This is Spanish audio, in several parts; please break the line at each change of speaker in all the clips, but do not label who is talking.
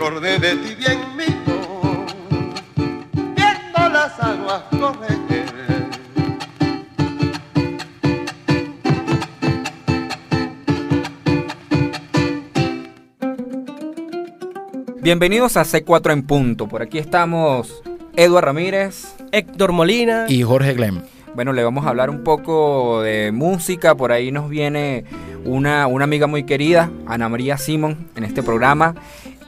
acordé de ti bien mío, viendo las aguas correr.
Bienvenidos a C4 en punto. Por aquí estamos Eduard Ramírez.
Héctor Molina.
Y Jorge Glem.
Bueno, le vamos a hablar un poco de música. Por ahí nos viene una, una amiga muy querida, Ana María Simón, en este programa.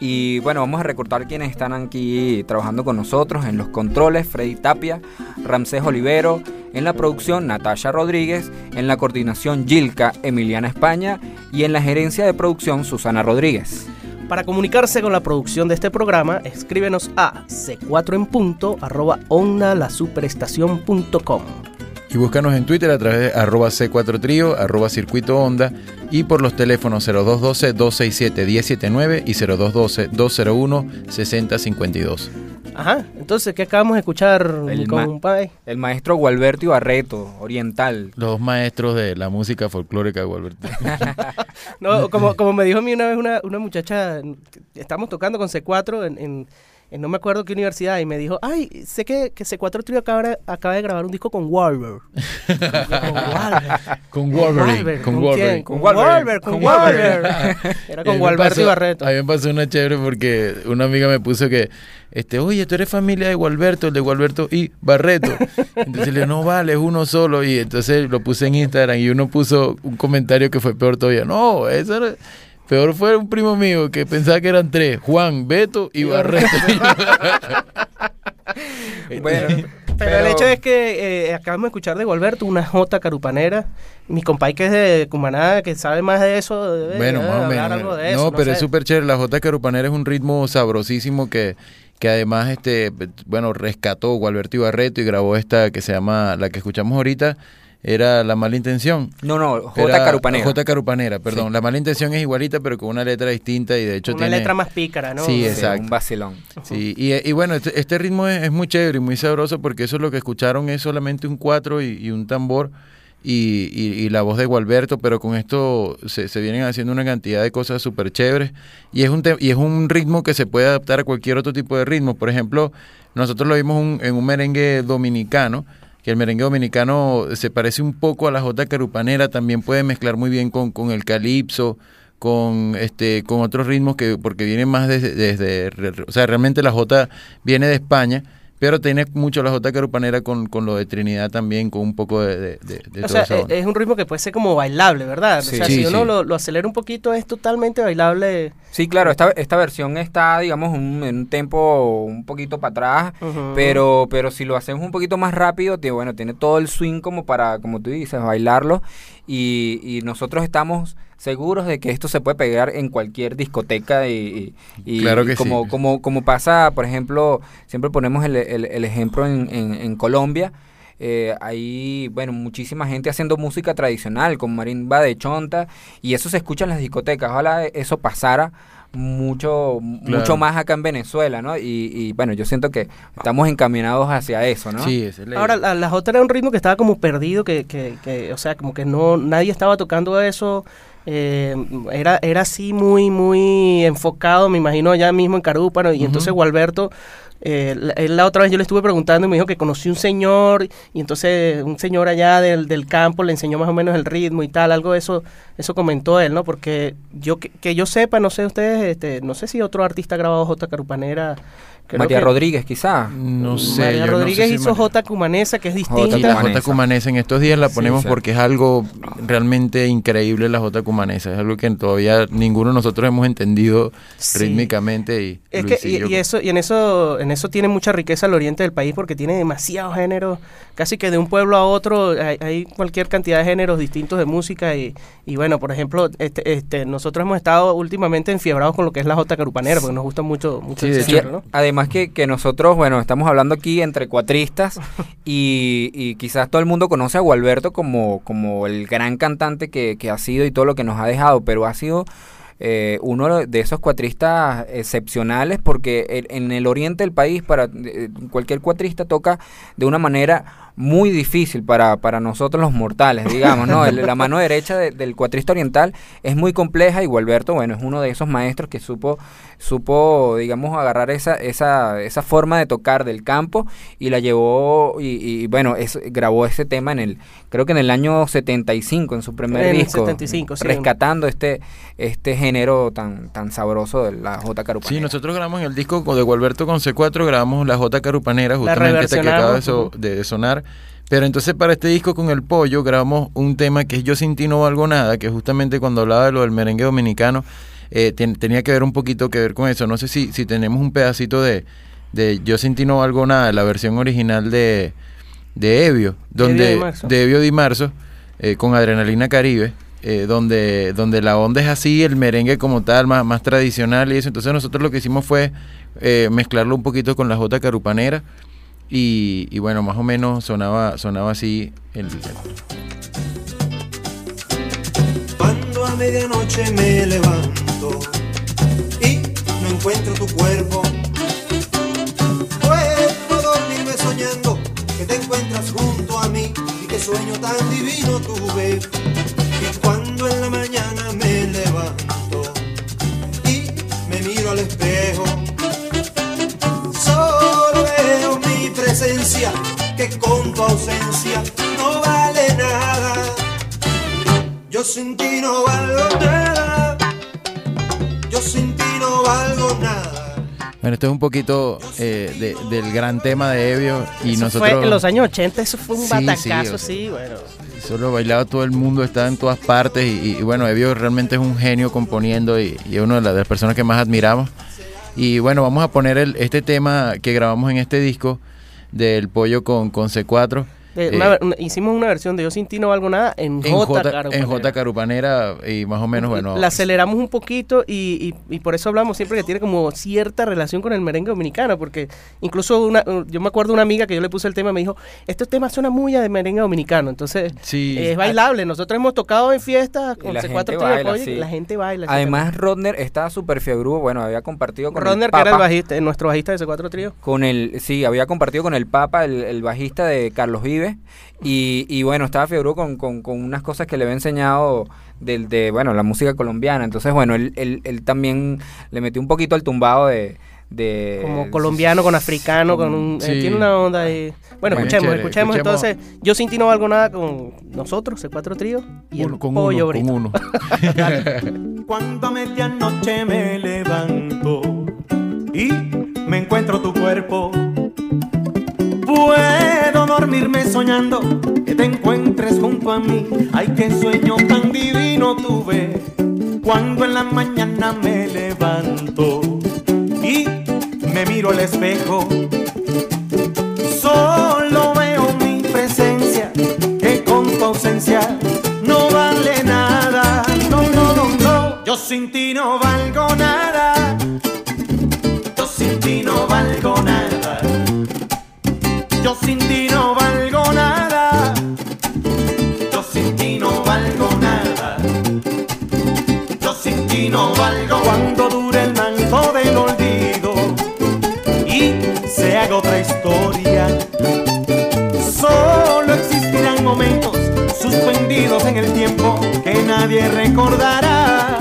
Y bueno, vamos a recortar quienes están aquí trabajando con nosotros en los controles, Freddy Tapia, Ramsés Olivero, en la producción Natasha Rodríguez, en la coordinación Gilka Emiliana España y en la gerencia de producción Susana Rodríguez.
Para comunicarse con la producción de este programa, escríbenos a c4
Y búscanos en Twitter a través de arroba C4 Trío, arroba Circuito Onda y por los teléfonos 0212-267-1079 y 0212-201-6052.
Ajá, entonces, ¿qué acabamos de escuchar,
El
mi
ma-? El maestro Gualberto Ibarreto, oriental.
Los maestros de la música folclórica de Gualberto.
No, como, como me dijo a mí una vez una, una muchacha, estamos tocando con C4 en, en- en no me acuerdo qué universidad, y me dijo, ay, sé que, que C4 Trio acaba, acaba de grabar un disco con Warber. con Warber.
Con Wolverine.
Warber,
Con
Warber, con. Warber. Era
Y
con Gualberto
pasó-
Ibarreto.
A mí me pasó una chévere porque una amiga me puso que, este, oye, tú eres familia de Gualberto, el de Gualberto y Barreto. Entonces le dije, no vale, es uno solo. Y entonces lo puse en Instagram y uno puso un comentario que fue peor todavía. No, eso era- Peor fue un primo mío que pensaba que eran tres, Juan, Beto y Barreto.
Bueno,
Pero, el hecho es que eh, acabamos de escuchar de Gualberto una Jota carupanera. Mi compay que es de Cumaná, que sabe más de eso, debe,
Bueno,
debe
más o
hablar
menos.
algo de
no,
eso.
pero es
sé.
súper chévere. La Jota Carupanera es un ritmo sabrosísimo que, que además, este, bueno, rescató Gualberto Ibarreto y grabó esta que se llama, la que escuchamos ahorita, era La Mala Intención.
No, no, J.
Era-
Carupanera.
J. Carupanera, perdón.
Sí.
La Mala Intención es igualita, pero con una letra distinta y de hecho
Una
tiene...
letra más pícara, ¿no?
Sí,
Sí,
exacto.
Un vacilón.
Sí, y, y bueno, este, este ritmo es, es muy chévere y muy sabroso porque eso es lo que escucharon es solamente un cuatro y, y un tambor y, y- y la voz de Gualberto, pero con esto se, se vienen haciendo una cantidad de cosas súper chéveres y es, un te- y es un ritmo que se puede adaptar a cualquier otro tipo de ritmo. Por ejemplo, nosotros lo vimos un- en un merengue dominicano, que el merengue dominicano se parece un poco a la jota carupanera, también puede mezclar muy bien con, con el calipso, con este con otros ritmos que porque vienen más desde, desde o sea realmente la jota viene de España pero tiene mucho la jota carupanera con, con lo de Trinidad también con un poco de, de, de- de
O
toda
sea,
esa
eh,
onda.
es un ritmo que puede ser como bailable, ¿verdad?
Sí.
o sea,
Sí,
si uno
sí.
lo, lo acelera un poquito es totalmente bailable.
Sí, claro, esta, esta versión está, digamos, un- en un tempo un poquito para atrás, pero, pero si lo hacemos un poquito más rápido, bueno, tiene todo el swing como para, como tú dices, bailarlo. Y, y nosotros estamos seguros de que esto se puede pegar en cualquier discoteca y, y- y
Claro que
como,
sí.
como, como pasa, por ejemplo, siempre ponemos el, el- el ejemplo en, en- en Colombia. eh, hay, bueno, muchísima gente haciendo música tradicional con marimba de chonta y eso se escucha en las discotecas. Ojalá eso pasara mucho
Claro.
mucho más acá en Venezuela, ¿no? Y, y, bueno, yo siento que estamos encaminados hacia eso, ¿no?
Sí, es la
Ahora, la, la jota era un ritmo que estaba como perdido, que, que, que, o sea, como que no nadie estaba tocando eso. Eh, era, era así muy, muy enfocado, me imagino, allá mismo en Carúpano. Y entonces. Gualberto, eh, la, la otra vez yo le estuve preguntando y me dijo que conocí un señor. Y entonces un señor allá del, del campo le enseñó más o menos el ritmo y tal. Algo de eso, eso comentó él, ¿no? Porque yo que, que yo sepa, no sé ustedes, este, no sé si otro artista ha grabado J. Carupanera. Creo
María
que-
Rodríguez, quizá.
no sé
María
yo no sé
Rodríguez
si
hizo
María-
J. Cumanesa, que es distinta.
La
Cumanesa.
Jota Cumanesa en estos días la ponemos
sí.
porque es algo realmente increíble la Jota Cumanesa, es algo que todavía ninguno de nosotros hemos entendido
Sí.
rítmicamente y
Es que, y, eso, y en eso, en eso tiene mucha riqueza el oriente del país porque tiene demasiados géneros, casi que de un pueblo a otro hay, hay cualquier cantidad de géneros distintos de música y, y bueno, por ejemplo, este, este, nosotros hemos estado últimamente enfiebrados con lo que es la Jota Carupanera porque nos gusta mucho, mucho género, ¿no?
además que, que nosotros, bueno, estamos hablando aquí entre cuatristas y, y quizás todo el mundo conoce a Gualberto como, como el gran cantante que, que ha sido y todo lo que nos ha dejado, pero ha sido eh, uno de esos cuatristas excepcionales porque en el oriente del país para eh, cualquier cuatrista toca de una manera muy difícil para, para nosotros los mortales, digamos, ¿no? El- la mano derecha de- del cuatrista oriental es muy compleja y Gualberto, bueno, es uno de esos maestros que supo, supo digamos, agarrar esa, esa, esa forma de tocar del campo y la llevó y, y, bueno, es, grabó ese tema en el, creo que en el año 75, en su primer
En
disco,
75, sí.
rescatando este, este género tan, tan sabroso de la J. Carupanera.
Sí, nosotros grabamos en el disco de Gualberto con C4, grabamos la J Carupanera, justamente esta que acaba de, so- de sonar. Pero entonces para este disco con el pollo grabamos un tema que es Yo sin ti no valgo nada, que justamente cuando hablaba de lo del merengue dominicano, eh, ten- tenía que ver un poquito que ver con eso. No sé si, si tenemos un pedacito de, de Yo sin ti no valgo nada, la versión original de, de Evio, donde de Evio Di Marzo, eh, con Adrenalina Caribe, eh, donde, donde la onda es así, el merengue como tal, más, más tradicional y eso. Entonces nosotros lo que hicimos fue eh, mezclarlo un poquito con la J Carupanera y, y bueno, más o menos sonaba, sonaba así el,
Cuando a medianoche me levanto y no encuentro tu cuerpo, puedo dormirme soñando que te encuentras junto a mí y qué sueño tan divino tuve. Y cuando en la mañana me levanto y me miro al espejo, presencia que con tu ausencia no vale nada. Yo sin ti no valgo nada. Yo sin ti no valgo nada.
Bueno, esto es un poquito eh, de- del gran tema de Evio y
Eso
nosotros...
fue en los años 80, eso fue un
Sí,
batacazo,
sí,
sí,
o sea,
bueno.
Eso lo bailaba todo el mundo, estaba en todas partes y, y bueno, Evio realmente es un genio componiendo y, y es una de las, de las personas que más admiramos. Y bueno, vamos a poner el, este tema que grabamos en este disco del pollo con, con C4,
De
Eh,
una- una- hicimos una versión de Yo sin ti no valgo nada en,
en
J,
J, en
Carupanera.
J Carupanera y más o menos, bueno.
La aceleramos un poquito y, y- y por eso hablamos siempre que tiene como cierta relación con el merengue dominicano, porque incluso una, yo me acuerdo una amiga que yo le puse el tema y me dijo, este tema suena muy a de merengue dominicano, entonces
Sí.
es bailable. Nosotros hemos tocado en fiestas con
la
C4
gente
Trío de
baila,
y la gente baila.
Además, Rodner estaba súper fiebrudo. Bueno, había compartido con
Rodner,
el
que era el
Papa.
bajista, nuestro bajista de C4 Trío.
Con el, sí, había compartido con el Papa, el, el bajista de Carlos Vives. Y, y bueno, estaba fiebrudo con, con, con unas cosas que le había enseñado del, de, bueno, la música colombiana. Entonces, bueno, él, él, él también le metió un poquito al tumbado de... de
Como colombiano con africano, con un, eh,
Sí.
tiene una onda ahí. Bueno,
Bueno,
escuchemos,
chévere,
escuchemos,
escuchemos.
entonces. Yo sin ti no valgo nada con nosotros, C4 Trío y
Uno-
el
con
pollo
uno, con uno.
Cuando a medianoche me levanto y me encuentro tu cuerpo, puedo dormirme soñando que te encuentres junto a mí. Ay, qué sueño tan divino tuve cuando en la mañana me levanto y me miro al espejo. Solo veo mi presencia que con tu ausencia no vale nada. No, no, no, no. Yo sin ti no valgo Ti no valgo cuando dure el manto del olvido y se haga otra historia. Solo existirán momentos suspendidos en el tiempo que nadie recordará.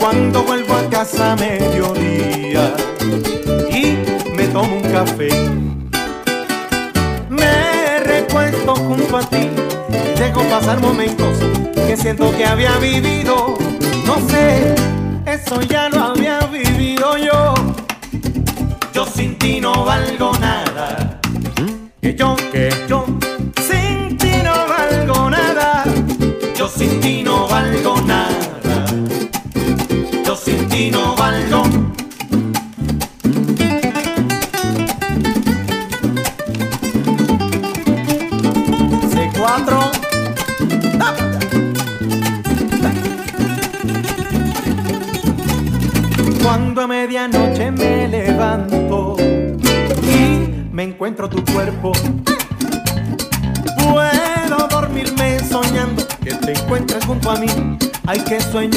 Cuando vuelvo a casa a mediodía y me tomo un café, me recuesto junto a ti y dejo pasar momentos que siento que había vivido. No sé, eso ya lo había vivido yo. Yo sin ti no valgo nada. Qué sueño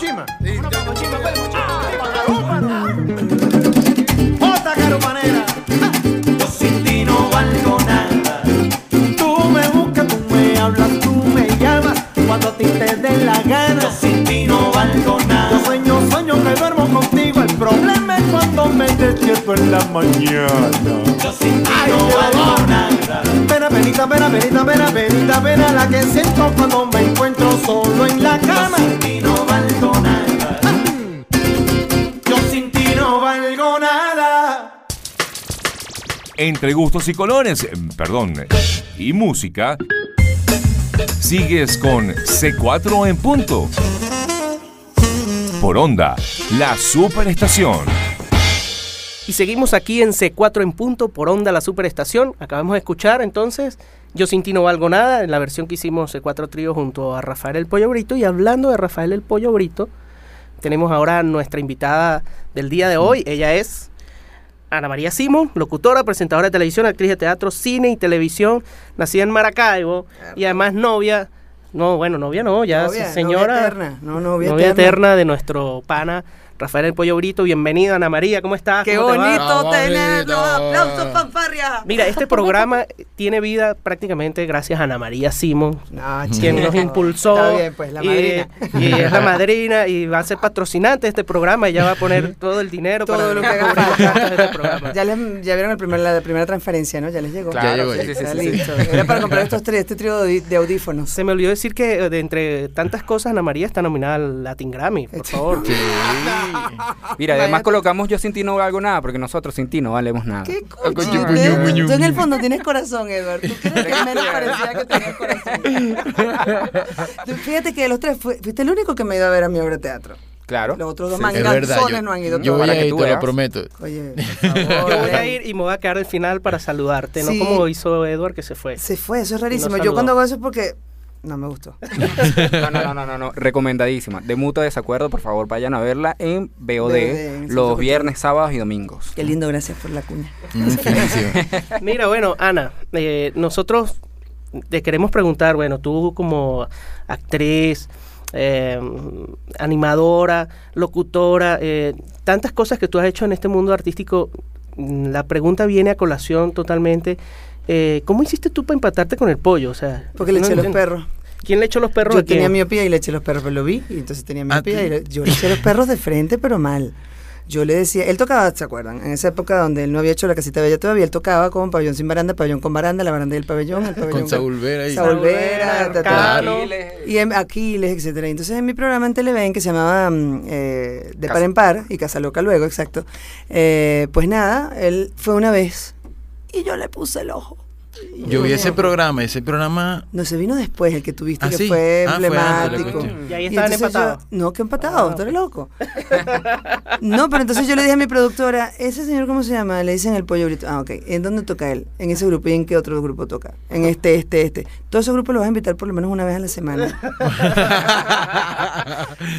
Pues,
Jota Carupanera. Yo sin ti no valgo nada. Tú me buscas, tú me hablas, tú me llamas cuando a ti te dé la gana. Yo sin ti no valgo nada. Yo sueño, sueño que duermo contigo. El problema es cuando me despierto en la mañana. Yo sin ti no valgo nada. Pena, penita, pena, penita, pena, penita, pena la que siento cuando me
Entre gustos y colores, eh, perdón, y música, sigues con C4 en punto. Por onda, la superestación.
Y seguimos aquí en C4 en punto por Onda la Superestación. Acabamos de escuchar entonces Yo sin ti no valgo nada, en la versión que hicimos C4 Trío junto a Rafael el Pollo Brito. Y hablando de Rafael el Pollo Brito, tenemos ahora nuestra invitada del día de hoy. Ella es Ana María Simón, locutora, presentadora de televisión, actriz de teatro, cine y televisión, nacida en Maracaibo y además novia, no, bueno, novia no, ya
Novia, novia
señora,
eterna, no, novia
novia
eterna.
eterna de nuestro pana Rafael El Pollo Brito. Bienvenido, Ana María, ¿cómo estás?
¡Qué
¿Cómo te
bonito
Bravo,
tenerlo! ¡Aplausos, fanfarria!
Mira, este programa tiene vida prácticamente gracias a Ana María Simón,
No,
quien
chico.
nos impulsó.
Está bien, pues, la
y,
madrina.
y es la madrina y va a ser patrocinante de este programa y ya va a poner todo el dinero
Todo
para
lo que haga falta.
este programa.
Ya, les, ya vieron el primer, la primera transferencia, ¿no? Ya les llegó.
Claro,
llegó,
sí,
ya.
sí, sí,
Está
sí,
listo. Era para comprar estos tres, este trío de, de audífonos.
Se me olvidó decir que eh, de entre tantas cosas Ana María está nominada al Latin Grammy, por favor.
Sí.
Mira, además colocamos yo sin ti no valgo nada, porque nosotros sin ti no valemos nada.
¿Qué
coño,
coño? Tú en el fondo tienes corazón, Edward. Tú crees que menos parecía que tenías corazón. Fíjate que de los tres fue- fuiste el único que me iba a ver a mi obra de teatro.
Claro.
Los otros dos manganzones
Yo,
no han ido
yo voy a ir, te lo prometo.
Oye, por favor.
Yo voy a ir y me voy a quedar al final para saludarte,
Sí.
no como hizo Edward que se fue.
Se fue, eso es rarísimo.
No
Yo cuando hago eso es porque no me gustó.
No, no, no, no, no, no. Recomendadísima. De mutuo desacuerdo, por favor, vayan a verla en BOD
Centro
los viernes, sábados y domingos.
Qué lindo, gracias por la cuña.
Mm.
Mira, bueno, Ana, eh, nosotros te queremos preguntar, bueno, tú como actriz, eh, animadora, locutora, eh, tantas cosas que tú has hecho en este mundo artístico, mm, la pregunta viene a colación totalmente. Eh, ¿Cómo hiciste tú para empatarte con el pollo? O sea,
Porque le
no
eché los perros.
¿Quién le echó los perros
Yo tenía miopía y le eché los perros, pero lo vi y entonces tenía
¿A
miopía y le- yo le eché los perros de frente, pero mal. Yo le decía, él tocaba, ¿se acuerdan? En esa época donde él no había hecho la casita bella todavía, él tocaba con pabellón sin baranda, pabellón con baranda, la baranda y el pabellón, el pabellón
Con Saúl Vera ahí.
Saúl Vera,
Cano.
y en Aquiles, etcétera. Entonces en mi programa en Televen que se llamaba mm, eh, De
Casa-
Par en Par y Casa Loca luego, exacto. eh, pues nada, él fue una vez y yo le puse el ojo. Y
Yo vi
no-
ese programa, ese programa.
No, se vino después, el que tuviste
Ah,
que
sí.
fue
Ah, fue
emblemático.
cuestión.
Y ahí estaban
entonces yo-
empatados.
no, que empatados,
Ah,
tú eres loco. no, pero entonces yo le dije a mi productora, ¿ese señor cómo se llama? Le dicen el pollo brito. Ah, ok. ¿En dónde toca él? En ese grupo. ¿Y en qué otro grupo toca? En este, este, este. Todos esos grupos los vas a invitar por lo menos una vez a la semana.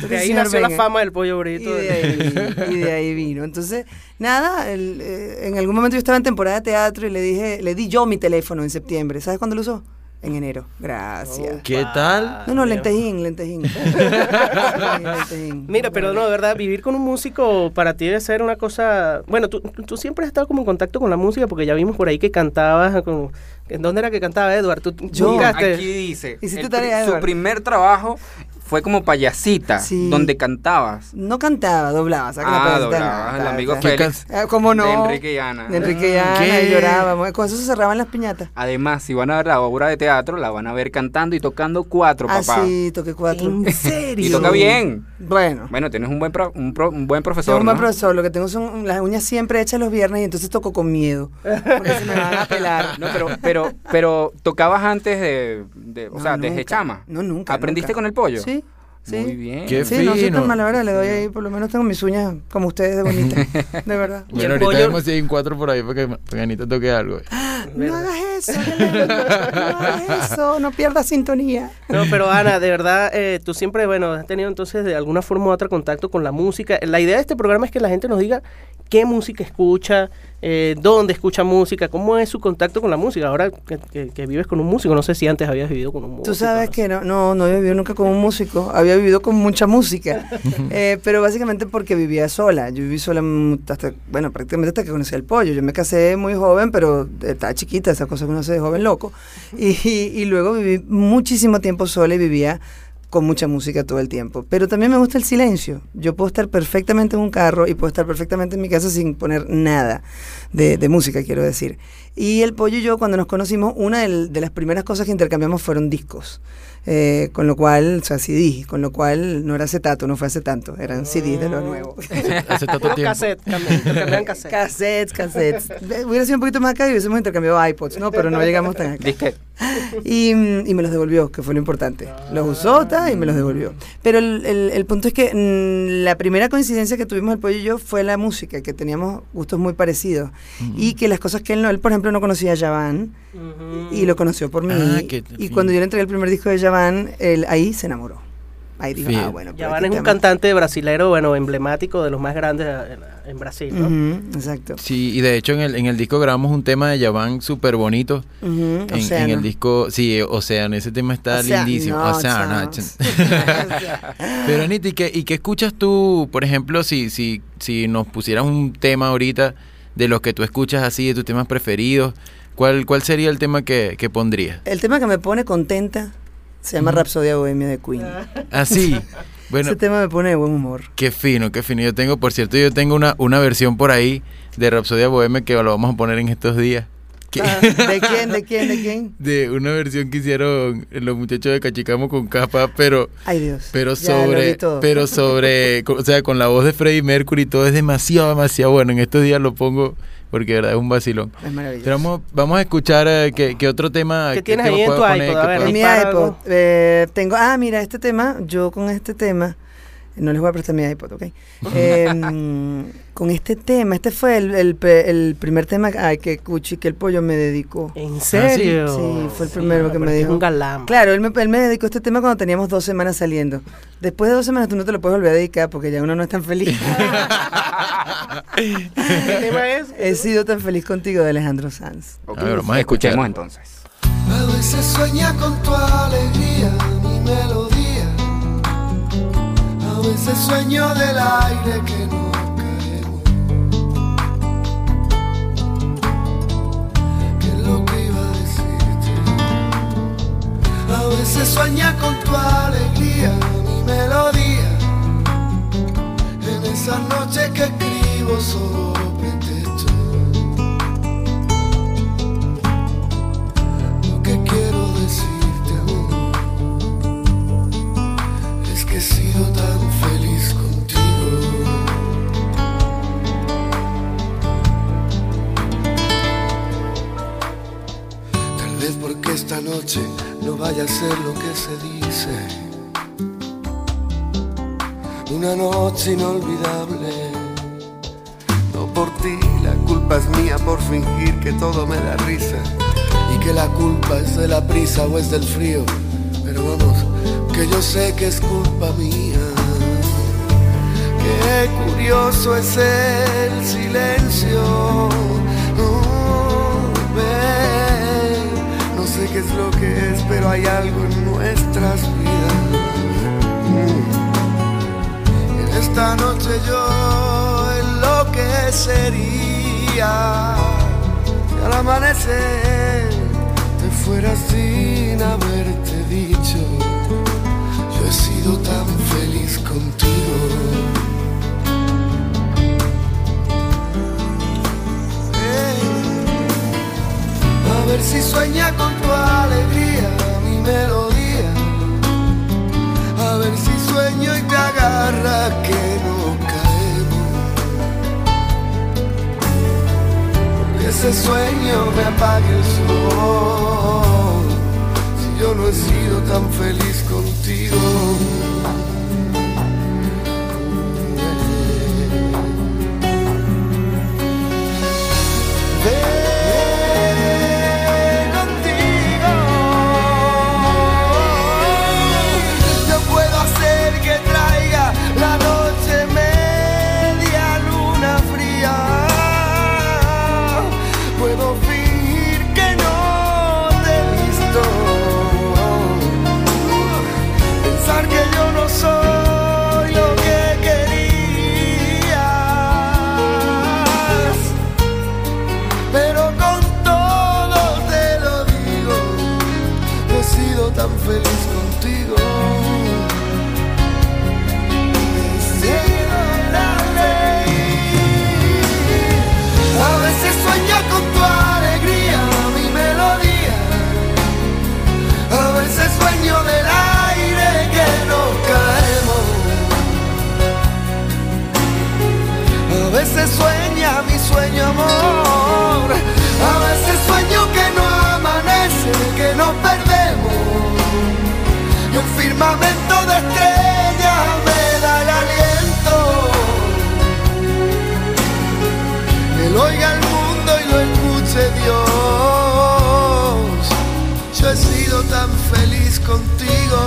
De ahí
Señor,
nació la fama del pollo
Y
brito.
de ahí, y de ahí vino. Entonces, nada, el, eh, en algún momento yo estaba en temporada de teatro y le dije, le di yo mi teléfono en septiembre. ¿Sabes cuándo lo usó? En enero. Gracias.
¿Qué tal?
No, no, lentejín, lentejín.
Mira, pero no, de verdad, vivir con un músico para ti debe ser una cosa... Bueno, tú, tú siempre has estado como en contacto con la música porque ya vimos por ahí que cantabas con... ¿En dónde era que cantaba Edward? ¿Tú
Yo.
Aquí dice, el
tarea,
pri- su
Edward.
primer trabajo fue como payasita,
Sí.
donde cantabas.
No cantaba, doblaba. saca la
Ah, doblabas, el amigo. Félix.
Ah, ¿Cómo no?
De Enrique y Ana.
De Enrique y Ana,
¿Qué?
y llorábamos. Con eso se cerraban las piñatas.
Además, si van a ver la obra de teatro, la van a ver cantando y tocando cuatro,
Ah,
papá.
sí, toqué cuatro.
¿En serio?
Y toca bien.
Bueno.
Bueno, tienes un buen, pro- un, pro- un buen profesor,
un buen
¿no?
profesor, lo que tengo son las uñas siempre hechas los viernes y entonces toco con miedo. Porque se me van a pelar.
No, pero, pero, pero tocabas antes de, de- o
No,
sea, desde chama.
No, nunca.
¿Aprendiste
nunca.
con el pollo?
Sí. Sí.
Muy bien.
Qué
Sí, no soy
fino.
tan mala, ¿verdad? Le doy ahí, por lo menos tengo mis uñas como ustedes de bonitas. De verdad.
Y
Bueno, ahorita
pollo-
vemos si hay un cuatro por ahí para que, para que Anita toque algo.
No hagas eso, Belén, no hagas eso, no pierdas sintonía.
No, pero Ana, de verdad, eh, tú siempre, bueno, has tenido entonces de alguna forma u otra contacto con la música. La idea de este programa es que la gente nos diga qué música escucha, eh, dónde escucha música, cómo es su contacto con la música. Ahora que, que- que vives con un músico, no sé si antes habías vivido con un músico.
Tú sabes
no
que no, no, no había vivido nunca con un músico, había vivido con mucha música, Eh, pero básicamente porque vivía sola. Yo viví sola mu- hasta, bueno, prácticamente hasta que conocí al pollo. Yo me casé muy joven, pero estaba chiquita, esas cosas que uno hace de joven loco. Y, y- y luego viví muchísimo tiempo sola y vivía con mucha música todo el tiempo. Pero también me gusta el silencio. Yo puedo estar perfectamente en un carro y puedo estar perfectamente en mi casa sin poner nada de, música, quiero decir. Y el pollo y yo, cuando nos conocimos, una de las primeras cosas que intercambiamos fueron discos. Eh, con lo cual, o sea, CD, con lo cual no era acetato, no fue hace tanto, eran CDs de lo nuevo.
Hace tanto
Un
tiempo.
cassette, intercambian cassette.
cassettes, cassettes. Hubiera sido un poquito más acá y hubiésemos intercambiado iPods, ¿no? Pero no llegamos tan acá.
Disque.
Y, mm, y me los devolvió, que fue lo importante. Los usó ta, y me los devolvió. Pero el, el- el punto es que mm, la primera coincidencia que tuvimos el pollo y yo fue la música, que teníamos gustos muy parecidos. Y que las cosas que él no, él por ejemplo no conocía a Javan
Ujú.
y lo conoció por mí.
Ah,
y
fin.
cuando yo le entregué el primer disco de Javan, él ahí se enamoró. Ahí dijo, ah, bueno.
Yavan es un cantante brasilero, bueno, emblemático de los más grandes en, en Brasil, ¿no?
Exacto.
Sí, y de hecho en el, en el disco grabamos un tema de Yavan súper bonito. En, el disco, sí, Océano, ese tema está
Océano,
lindísimo.
no,
Océano,
chao.
ch- Pero Anita, ¿y qué, ¿y qué escuchas tú, por ejemplo, si, si, si nos pusieras un tema ahorita de los que tú escuchas así, de tus temas preferidos? ¿Cuál, cuál sería el tema que, que pondrías?
El tema que me pone contenta se llama Rapsodia Bohemia de Queen.
Así. Bueno,
Ese tema me pone de buen humor.
qué fino, qué fino. Yo tengo, por cierto, yo tengo una, una versión por ahí de Rapsodia Bohemia que lo vamos a poner en estos días.
Ah, ¿De quién? ¿De quién? ¿De quién?
de una versión que hicieron los muchachos de Cachicamo con capa, pero
Ay, Dios.
pero sobre pero sobre o sea con la voz de Freddie Mercury todo es demasiado demasiado bueno en estos días lo pongo porque de verdad es un vacilón
Es maravilloso.
pero vamos vamos a escuchar eh, qué, qué otro tema
¿Qué tienes
tema
ahí en
puedo
tu
poner,
iPod? A
que
ver,
puedo-
En mi
dispara
iPod
algo.
eh, tengo, ah, mira, este tema, yo con este tema, no les voy a prestar mi iPod, ¿ok? Eh, mm, con este tema, este fue el, el primer tema ay, que Cuchi, que el pollo me dedicó.
¿En serio?
Sí, fue el primero que me dijo.
un galán.
Claro, él me, él me dedicó este tema cuando teníamos dos semanas saliendo. Después de dos semanas tú no te lo puedes volver a dedicar porque ya uno no es tan feliz.
¿Qué tema es?
He sido tan feliz contigo de Alejandro Sanz.
A ver, vamos a
Escuchemos entonces.
A veces sueña con tu alegría, mi melodía. Veces sueño del aire que no caemos. ¿Qué es lo que iba a decirte? A veces sueña con tu alegría, mi melodía. En esa noche que escribo solo. Inolvidable. No por ti, la culpa es mía por fingir que todo me da risa y que la culpa es de la prisa o es del frío. Pero vamos, que yo sé que es culpa mía. Qué curioso es el silencio. Ven, no sé qué es lo que es, pero hay algo en nuestras vidas. Esta noche yo enloquecería. Si al amanecer te fueras sin haberte dicho yo he sido tan feliz contigo. Eh, a ver si sueña con tu alegría mi melodía. A ver si sueño y te agarra que no caemos. Ese sueño me apague el sol Si yo no he sido tan feliz contigo firmamento de estrellas me da el aliento. Que lo oiga el mundo y lo escuche Dios. Yo he sido tan feliz contigo.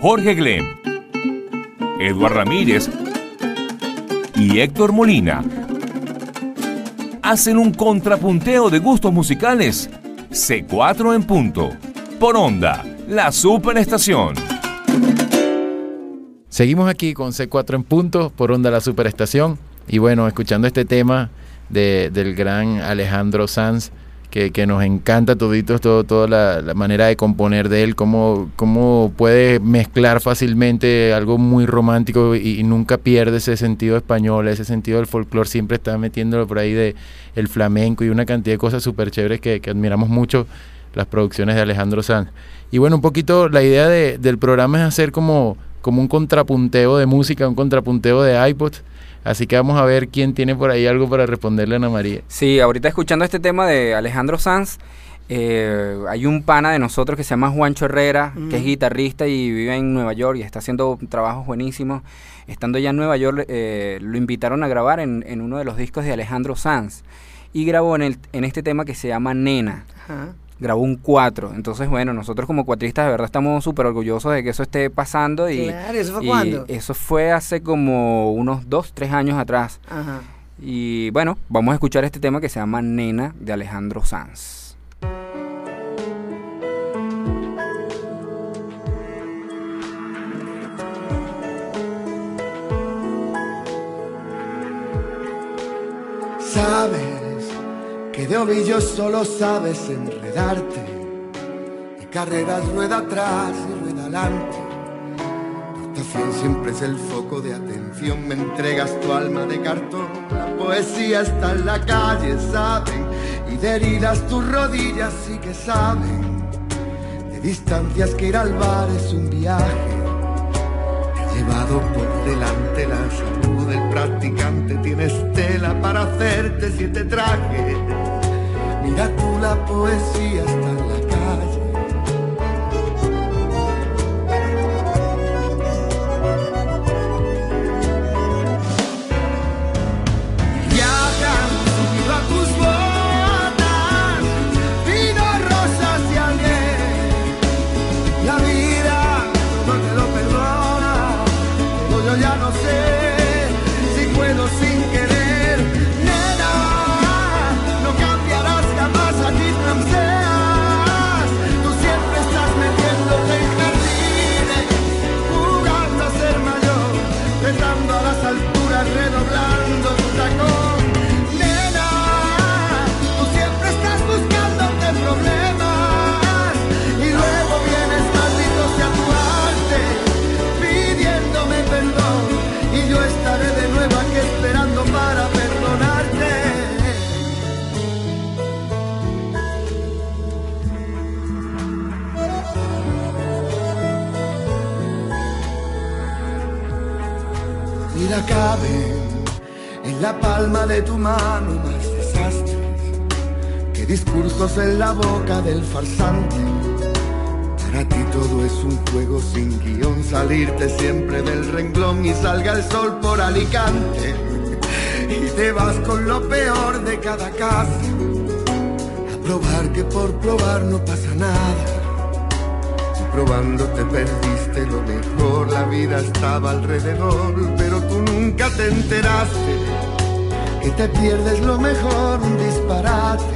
Jorge Glem, Eduard Ramírez y Héctor Molina hacen un contrapunteo de gustos musicales. C4 en punto. Por onda, la superestación.
Seguimos aquí con C4 en punto por Onda La Superestación. Y bueno, escuchando este tema de- del gran Alejandro Sanz, que, nos encanta todito, todo, toda la, la manera de componer de él, cómo, cómo puede mezclar fácilmente algo muy romántico y, nunca pierde ese sentido español, ese sentido del folclore, siempre está metiéndolo por ahí de el flamenco y una cantidad de cosas súper chéveres que, admiramos mucho las producciones de Alejandro Sanz. Y bueno, un poquito la idea de- del programa es hacer como, como un contrapunteo de música, un contrapunteo de iPods. Así que vamos a ver quién tiene por ahí algo para responderle a Ana María.
Sí, ahorita escuchando este tema de Alejandro Sanz, eh, hay un pana de nosotros que se llama Juancho Herrera, que es guitarrista y vive en Nueva York y está haciendo trabajos buenísimos. Estando ya en Nueva York, eh, lo invitaron a grabar en, en uno de los discos de Alejandro Sanz y grabó en, el, en este tema que se llama Nena.
Ajá.
Grabó un 4. Entonces, bueno, nosotros como cuatristas de verdad estamos súper orgullosos de que eso esté pasando. Y,
Claro, ¿y eso fue
y
cuándo?
Eso fue hace como unos 2, 3 años atrás.
Ajá.
Y bueno, vamos a escuchar este tema que se llama Nena de Alejandro Sanz.
Sabes que de ovillo solo sabes enredarte y carreras rueda atrás y rueda adelante. Tu actuación siempre es el foco de atención, me entregas tu alma de cartón. La poesía está en la calle, saben, y de heridas tus rodillas sí que saben. De distancias que ir al bar es un viaje llevado por delante la salud del practicante. Tienes tela para hacerte siete trajes. Mira tú, la poesía palma de tu mano más desastres que discursos en la boca del farsante. Para ti todo es un juego sin guion, salirte siempre del renglón y salga el sol por Alicante. Y te vas con lo peor de cada casa, a probar que por probar no pasa nada. Probando te perdiste lo mejor, la vida estaba alrededor, pero tú nunca te enteraste que te pierdes lo mejor, un disparate.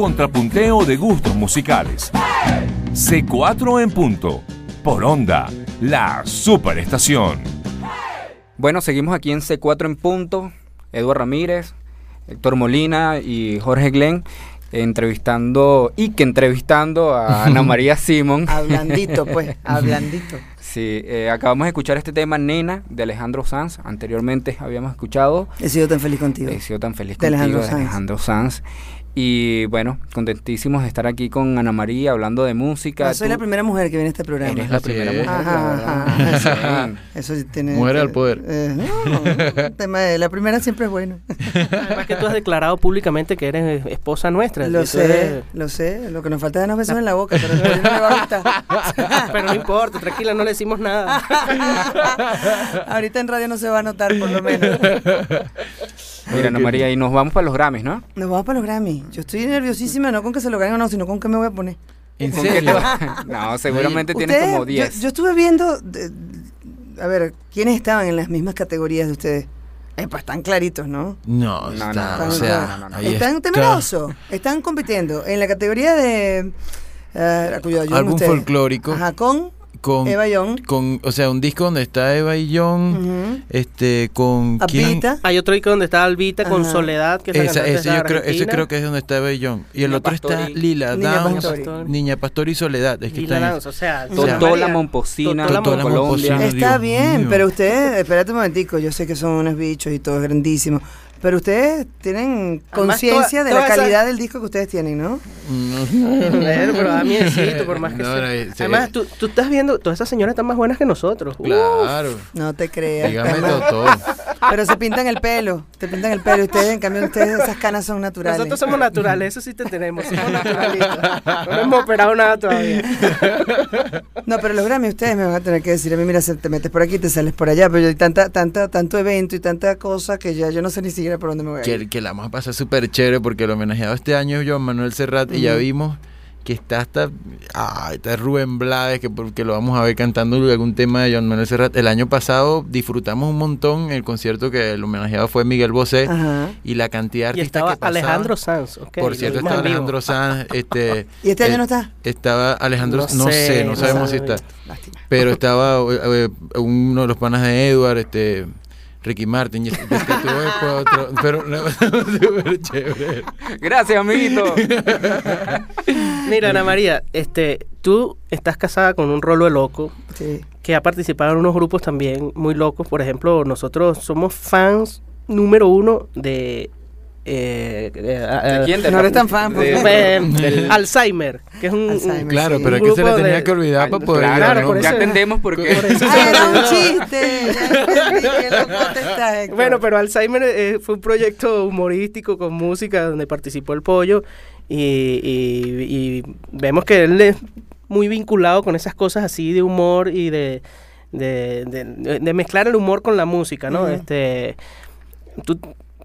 Contrapunteo de gustos musicales. C4 en punto. Por onda, la superestación.
Bueno, seguimos aquí en C4 en punto. Eduardo Ramírez, Héctor Molina y Jorge Glenn entrevistando y que entrevistando a Ana María Simón.
Hablandito, pues, hablandito.
Sí, eh, acabamos de escuchar este tema Nena de Alejandro Sanz. Anteriormente habíamos escuchado.
He sido tan feliz contigo.
He sido tan feliz
De
contigo
Alejandro
de
Sanz.
Alejandro Sanz. Y bueno, contentísimos de estar aquí con Ana María hablando de música.
No soy
Tú
la primera mujer que viene a este programa.
Eres la primera mujer.
Ajá, ajá,
Sí.
Eso sí tiene.
Mujeres
que-
al poder.
eh, no, el tema de la primera siempre es bueno.
Además que tú has declarado públicamente que eres eh, esposa nuestra.
Lo sé,
eres-
lo sé. Lo que nos falta es darnos besos en la boca, pero no me va a gustar.
Pero no importa, tranquila, no le decimos nada.
Ahorita en radio no se va a notar, por lo menos.
Mira, Ana María, y nos vamos para los Grammys, ¿no?
Nos vamos para los Grammy. Yo estoy nerviosísima, no con que se lo ganen o no, sino con que me voy a poner.
¿En
¿Con qué
serio?
va- No, seguramente tienes
Ustedes,
como
yo-
10.
Yo, estuve viendo, de- a ver, ¿quiénes estaban en las mismas categorías de ustedes? Eh, pues están claritos, ¿no?
No,
No,
está,
no,
o
no,
sea,
no, no, no.
ahí
están
está.
temerosos, están compitiendo en la categoría de...
Algún
ustedes.
folclórico
Ajá, con
con,
Eva Young.
con, o sea, un disco donde está Eva y John, este, con?
Abita.
Hay otro disco donde está Albita con
Ajá.
Soledad, que es la
Esa, ese, yo creo, ese creo que es donde está Eva y John. Y el
Niña
otro está. Lila
Niña
Downs,
Pastori.
Niña Pastori y Soledad. Es que
Lila
está.
Downs, o sea,
Momposina.
Momposina.
Está
Dios
bien,
mío.
pero ustedes, espérate un momentico, yo sé que son unos bichos y todo es grandísimo, pero ustedes tienen conciencia
toda-
de la
esa-
calidad del disco que ustedes tienen, ¿no?
Pero da miedecito, por más que
No,
sea.
no, sí.
Además, tú, tú estás viendo, todas esas señoras están más buenas que nosotros.
Claro.
No te creas.
Dígame todo.
Pero se pintan el pelo, te pintan el pelo. Ustedes, en cambio, ustedes esas canas son naturales.
Nosotros somos naturales, eso sí te tenemos, somos naturalistas. No hemos operado nada todavía.
No, pero los Grammy ustedes me van a tener que decir a mí, mira, se- te metes por aquí, te sales por allá, pero yo hay tanta, tanta, tanto evento y tanta cosa que ya yo no sé ni siquiera por dónde me voy a ir.
Que, que la vamos a pasar súper chévere porque el homenajeado este año es Joan Manuel Serrat y ya vimos que está hasta ah, está Rubén Blades que porque lo vamos a ver cantando algún tema de Joan Manuel Serrat el año pasado disfrutamos un montón el concierto que el homenajeado fue Miguel Bosé
Ajá.
y la cantidad de
Y
artistas
estaba
que pasaban.
Alejandro Sanz, ok.
por cierto estaba. Alejandro Sanz este
¿Y este año
eh,
no está?
estaba Alejandro
No
no,
sé,
sé, no
no
sabemos si está
Lástima.
pero estaba eh, eh, uno de los panas de Edward este Ricky Martin y otro pero no, súper chévere
Gracias, amiguito.
Mira, Ana María, este, tú estás casada con un rolo de loco
Sí.
que ha participado en unos grupos también muy locos. Por ejemplo, nosotros somos fans número uno de... Eh, eh,
¿De quién? De
No eres tan fan, por
de-
favor.
del Alzheimer, que es un,
Alzheimer.
un-
Claro,
Sí.
pero es que se le tenía
de-
que olvidar para poder
Claro,
por
ya entendemos por qué.
por eso
Ah, era un chiste.
Bueno, pero Alzheimer eh, fue un proyecto humorístico con música donde participó el pollo y, y- y vemos que él es muy vinculado con esas cosas así de humor y de, de, de- de mezclar el humor con la música, ¿no? Este, tú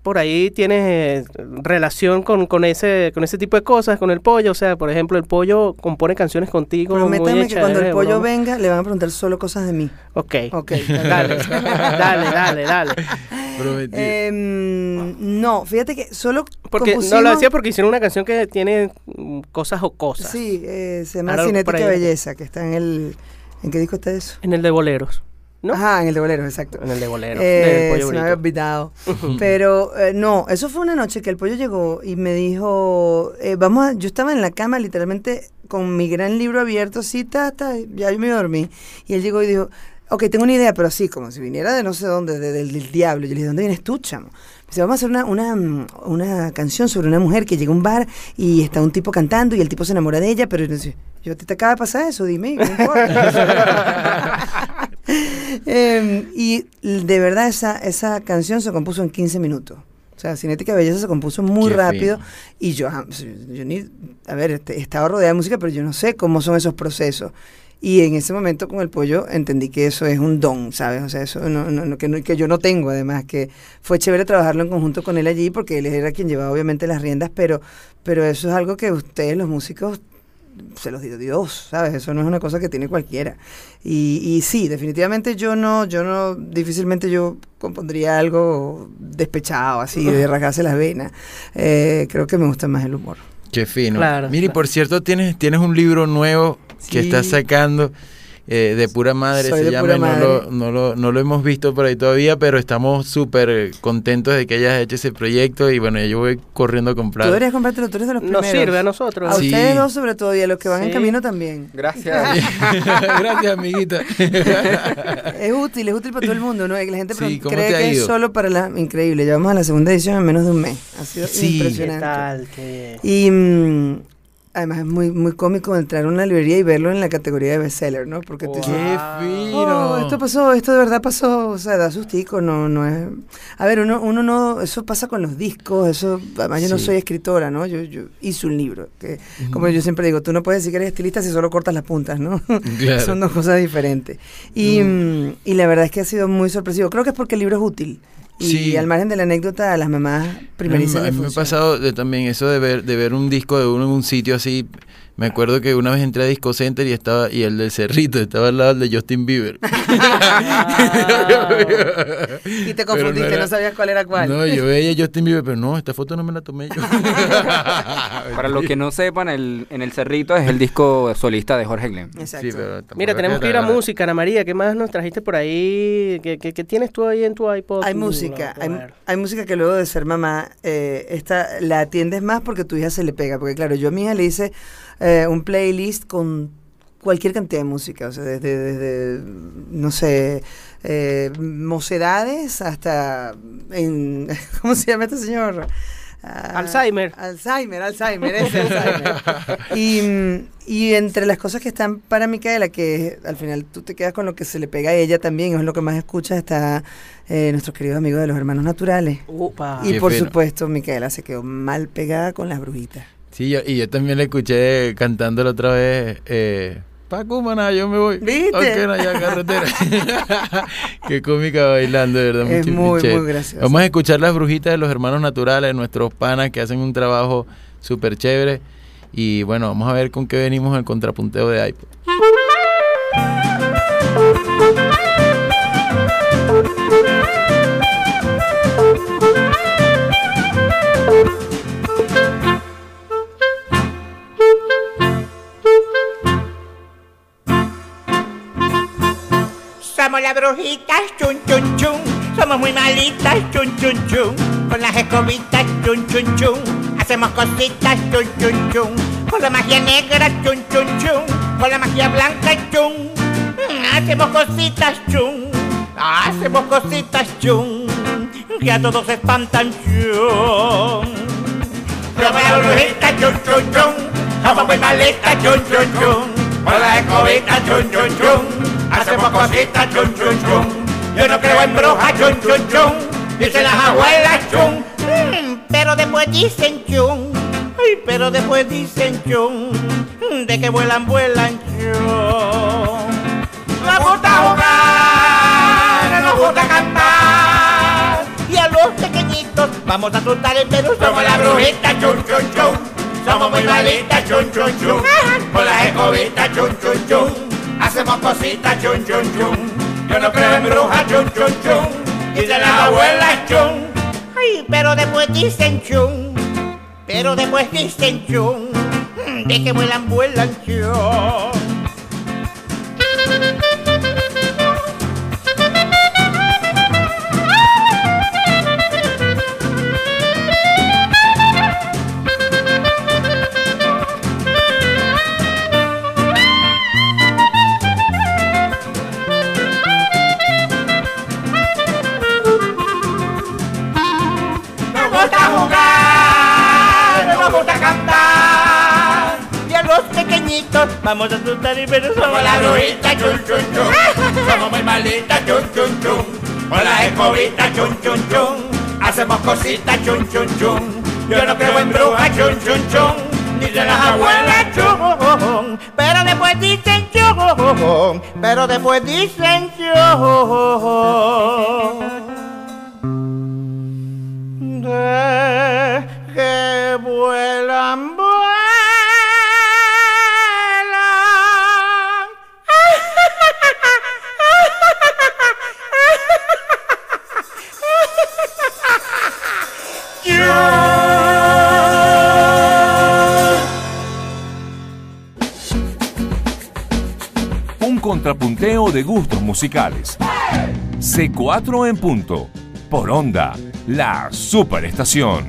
por ahí tienes eh, relación con, con ese con ese tipo de cosas, con el pollo, o sea, por ejemplo, el pollo compone canciones contigo. muy
Prométame que
hechas
cuando el pollo
broma.
venga le van a preguntar solo cosas de mí.
Ok,
Ok.
dale, dale, dale, dale.
Prometido.
Em, no, fíjate que solo
Porque no lo decía porque hicieron una canción que tiene mm, cosas o cosas.
Sí, eh, se llama
Ahora,
Cinética. Belleza, que está en el... ¿En qué disco está eso?
En el de boleros, ¿no?
Ajá, en el de Bolero, exacto.
En el de boleros.
Eh,
pollo
se me había olvidado. Pero eh, no, eso fue una noche que el pollo llegó y me dijo, eh, vamos a, yo estaba en la cama literalmente con mi gran libro abierto, sí, ta, ta, ya yo me dormir. Y él llegó y dijo, ok, tengo una idea, pero así, como si viniera de no sé dónde, de- del, del diablo. Yo le dije, ¿dónde vienes tú, chamo? Dice, vamos a hacer una, una, una canción sobre una mujer que llega a un bar y está un tipo cantando y el tipo se enamora de ella, pero entonces, yo, ¿te, te acaba de pasar eso? Dime, no importa. Em, y de verdad esa, esa canción se compuso en 15 minutos. O sea, Cinética Belleza se compuso muy
Qué
rápido
fino.
y yo, ah, yo ni, a ver, este, estaba rodeada de música, pero yo no sé cómo son esos procesos. Y en ese momento con el pollo entendí que eso es un don, ¿sabes? O sea, eso no, no- no- que, no- que yo no tengo, además, que fue chévere trabajarlo en conjunto con él allí, porque él era quien llevaba obviamente las riendas, pero, pero eso es algo que ustedes, los músicos, se los dio Dios, ¿sabes? Eso no es una cosa que tiene cualquiera. Y, y sí, definitivamente yo no, yo no, difícilmente yo compondría algo despechado, así, de rasgarse las venas. Eh, creo que me gusta más el humor.
Qué fino.
Claro,
Miri,
claro.
por cierto, tienes, tienes un libro nuevo que estás sacando eh, de pura madre,
Soy
se llama, no lo, no, lo, no lo hemos visto por ahí todavía, pero estamos súper contentos de que hayas hecho ese proyecto y bueno, yo voy corriendo a
Tú
comprar.
deberías comprártelo, tú eres de los
Nos
primeros.
sirve a nosotros.
A
Sí.
ustedes dos sobre todo y a los que van en camino también.
Gracias.
Gracias, amiguita.
Es útil, es útil para todo el mundo, ¿no? La gente
Sí,
pronto
¿cómo
cree
te ha
que es solo para la... Increíble, llevamos a la segunda edición en menos de un mes. Ha sido
Sí.
¿Qué
impresionante.
tal? Qué-
Y mm, además es muy, muy cómico entrar a una librería y verlo en la categoría de bestseller, ¿no? Porque
Wow.
dices,
Qué fino.
Oh, esto pasó, esto de verdad pasó, o sea, da sustico, no, no es... A ver, uno, uno no, eso pasa con los discos, eso, además yo no soy escritora, ¿no? Yo, yo hice un libro, que como yo siempre digo, tú no puedes decir que eres estilista si solo cortas las puntas, ¿no?
Claro.
Son dos cosas diferentes. Y, mm, y la verdad es que ha sido muy sorpresivo, creo que es porque el libro es útil. Y
Sí.
al margen de la anécdota, a las mamás primerizas
a mí me ha pasado de, también eso de ver, de ver un disco de uno en un sitio así. Me acuerdo que una vez entré a Disco Center y estaba y el del Cerrito estaba al lado del de Justin Bieber.
Y te confundiste, no,
era-
sabías cuál era cuál.
No, yo veía a Justin Bieber, pero no, esta foto no me la tomé yo.
Para los que no sepan, el, en el Cerrito es el disco solista de Jorge Glenn.
Exacto.
Sí, pero tampoco
Mira, tenemos que ir a música, Ana María. ¿Qué más nos trajiste por ahí? ¿Qué, qué, qué tienes tú ahí en tu iPod?
Hay música,
A
hay, hay música que luego de ser mamá, eh, esta, la atiendes más porque tu hija se le pega. Porque claro, yo a mi hija le hice eh, un playlist con cualquier cantidad de música, o sea, desde, desde no sé, eh, mocedades hasta, en, ¿cómo se llama este señor? Ah,
Alzheimer.
Alzheimer, Alzheimer, ese Alzheimer. y, y entre las cosas que están para Micaela, que al final tú te quedas con lo que se le pega a ella también, es lo que más escuchas, está eh, nuestros queridos amigos de los hermanos naturales.
Upa.
y
Qué
por
fino.
supuesto, Micaela se quedó mal pegada con las brujitas.
Sí, yo- y yo también le escuché cantándolo otra vez. Eh, Paco, maná, yo me voy.
¿Viste?
Ok, no, ya carretera. Qué cómica bailando, de verdad.
Es
muy
muy gracioso.
Vamos a escuchar las brujitas de los hermanos naturales, nuestros panas que hacen un trabajo súper chévere. Y bueno, vamos a ver con qué venimos el contrapunteo de iPod.
Brujitas, chun chun chun. Somos muy malitas, chun chun chun. Con las escobitas, chun chun chun. Hacemos cositas, chun chun chun. Con la magia negra, chun chun chun. Con la magia blanca, chun. Mm, Hacemos cositas, chun. Hacemos cositas, chun. Que a todos espantan, chun. Somos brujitas, chun chun chun. Somos muy malitas, chun chun chun. Con las escobitas, chun chun chun. Hacemos cositas, chun chun chun. Yo no creo en brujas, chun chun chun. Dicen las abuelas, chun. Mm, pero después dicen chun. Ay, pero después dicen chun. Mm, De que vuelan, vuelan chun. Nos gusta jugar, nos gusta cantar. Y a los pequeñitos vamos a asustar el pero somos la brujita, chun chun chun. Somos muy malitas, chun chun chun. Con las escobitas, chun chun chun. Hacemos cositas, chun chun chun. Yo no creo en brujas, chun chun chun. Dicen las abuelas, chun. Ay, pero después dicen chun. Pero después dicen chun. Mm, De que vuelan, vuelan chun. Vamos a asustar y pero somos la brujita, chun chun chun. Somos muy malitas, chun chun chun. Con las escobitas, chun chun chun. Hacemos cositas, chun chun chun. Yo no creo en brujas, chun chun chun. Dicen las abuelas, chun. Pero después dicen chun. Pero después dicen chun de que vuelan,
contrapunteo de gustos musicales. C4 en punto. Por onda, la superestación.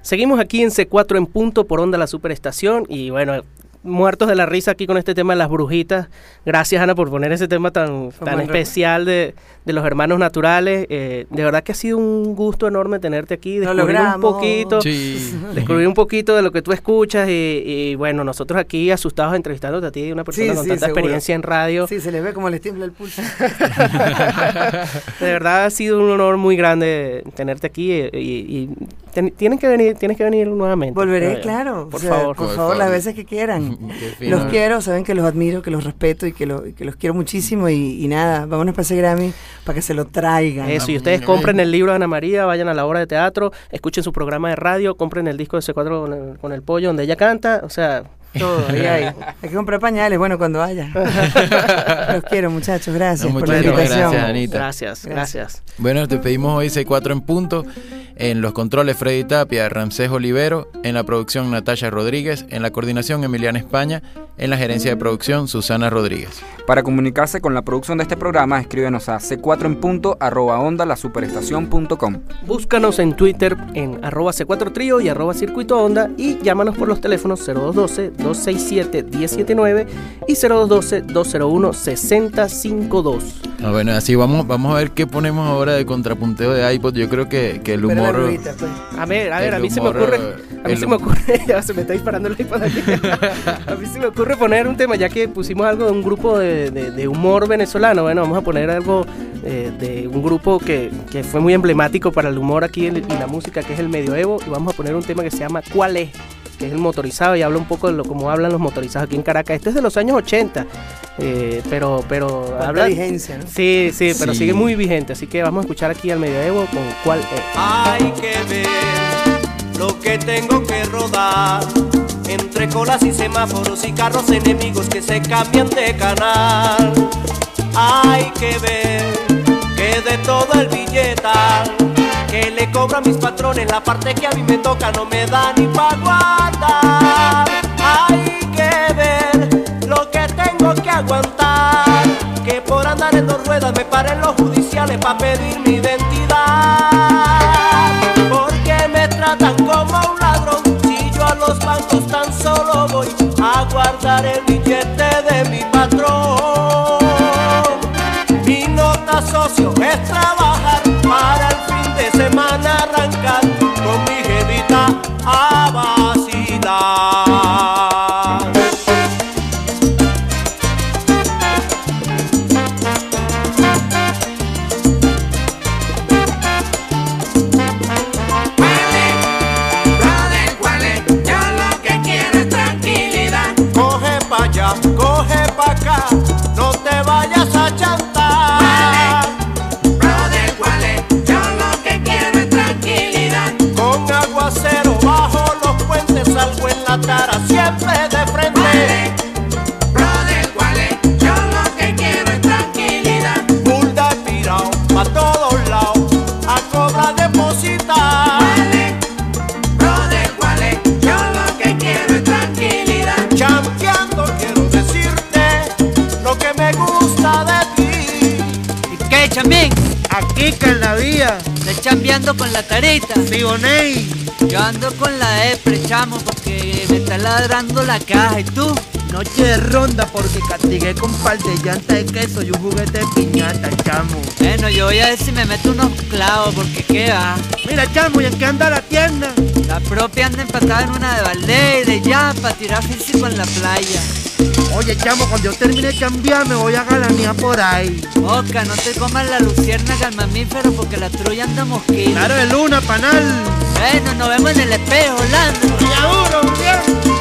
Seguimos aquí en C4 en punto por onda la superestación y bueno, muertos de la risa aquí con este tema de las brujitas. Gracias Ana por poner ese tema tan, tan especial de, de los hermanos naturales. Eh, de verdad que ha sido un gusto enorme tenerte aquí, descubrir un poquito,
Sí.
descubrir un poquito de lo que tú escuchas y, y, bueno, nosotros aquí asustados entrevistándote a ti, una persona
Sí,
con
sí,
tanta
seguro.
experiencia en radio.
Sí, se les ve como les tiembla el pulso.
De verdad ha sido un honor muy grande tenerte aquí y, y- y ten- tienen que venir, tienes que venir nuevamente.
Volveré, claro.
Por
o sea,
favor.
Por
Por
favor, las
favor.
veces que quieran. Los quiero, saben que los admiro, que los respeto y que, lo- y que los quiero muchísimo. Y, y nada, vámonos para ese Grammy para que se lo traigan.
Eso, y ustedes compren el libro de Ana María, vayan a la obra de teatro, escuchen su programa de radio, compren el disco de C4 con el, con el pollo donde ella canta, o sea,
Todo, ahí hay. Hay que comprar pañales, bueno, cuando haya. los quiero, muchachos. Gracias
No,
por la invitación.
gracias, Anita.
gracias, gracias.
Bueno, te pedimos hoy C4 en punto. En los controles Freddy Tapia, Ramsés Olivero. En la producción Natalia Rodríguez. En la coordinación Emiliana España. En la gerencia de producción Susana Rodríguez.
Para comunicarse con la producción de este programa, escríbenos a c4 en punto arroba onda la superestación.com.
Búscanos en Twitter en arroba C4 Trío y arroba Circuito Onda y llámanos por los teléfonos 0212-267-179 y 0212-201-6052.
Ah, bueno, así vamos, vamos a ver qué ponemos ahora de contrapunteo de iPod. Yo creo que, que el humor.
pues.
A ver, a ver, a mí se me ocurre, a mí
el
se me ocurre, ya se me está disparando el iPod aquí. a mí se me ocurre poner un tema, ya que pusimos algo de un grupo de, de- de humor venezolano, bueno, vamos a poner algo eh, de un grupo que, que fue muy emblemático para el humor aquí en- y la música, que es el medioevo, y vamos a poner un tema que se llama ¿Cuál es? que es el motorizado y habla un poco de lo cómo hablan los motorizados aquí en Caracas. Este es de los años 80, eh, pero, pero
Cuánta
habla...
vigencia, ¿no?
Sí, sí, pero
Sí.
sigue muy vigente, así que vamos a escuchar aquí al medioevo con ¿Cuál es?
Hay que ver lo que tengo que rodar entre colas y semáforos y carros enemigos que se cambian de canal. Hay que ver que de todo el billetal que le cobro a mis patrones la parte que a mí me toca no me da ni para guardar. Hay que ver lo que tengo que aguantar que por andar en dos ruedas me paren los judiciales para pedir mi identidad. Como un ladrón si yo a los bancos tan solo voy a guardar el billete de mi patrón. Mi nota socio es trabajar con la
carita?
Siboney.
Yo ando con la depre, chamo, porque me está ladrando la caja. ¿Y tú?
Noche de ronda porque castigué con par de llanta de queso y un juguete de piñata, chamo.
Bueno, yo voy a ver si me meto unos clavos, porque qué va.
Mira, chamo, ¿y en qué anda la tienda?
La propia anda empatada en una de balde y de ya para tirar físico en la playa.
Oye, chamo, cuando yo termine de cambiar me voy a galanear por ahí.
Oca, no te comas la luciérnaga al mamífero porque la trulla anda mosquito.
Claro de luna, panal.
Bueno, nos vemos en el espejo, Lando.
Ya duro, bien.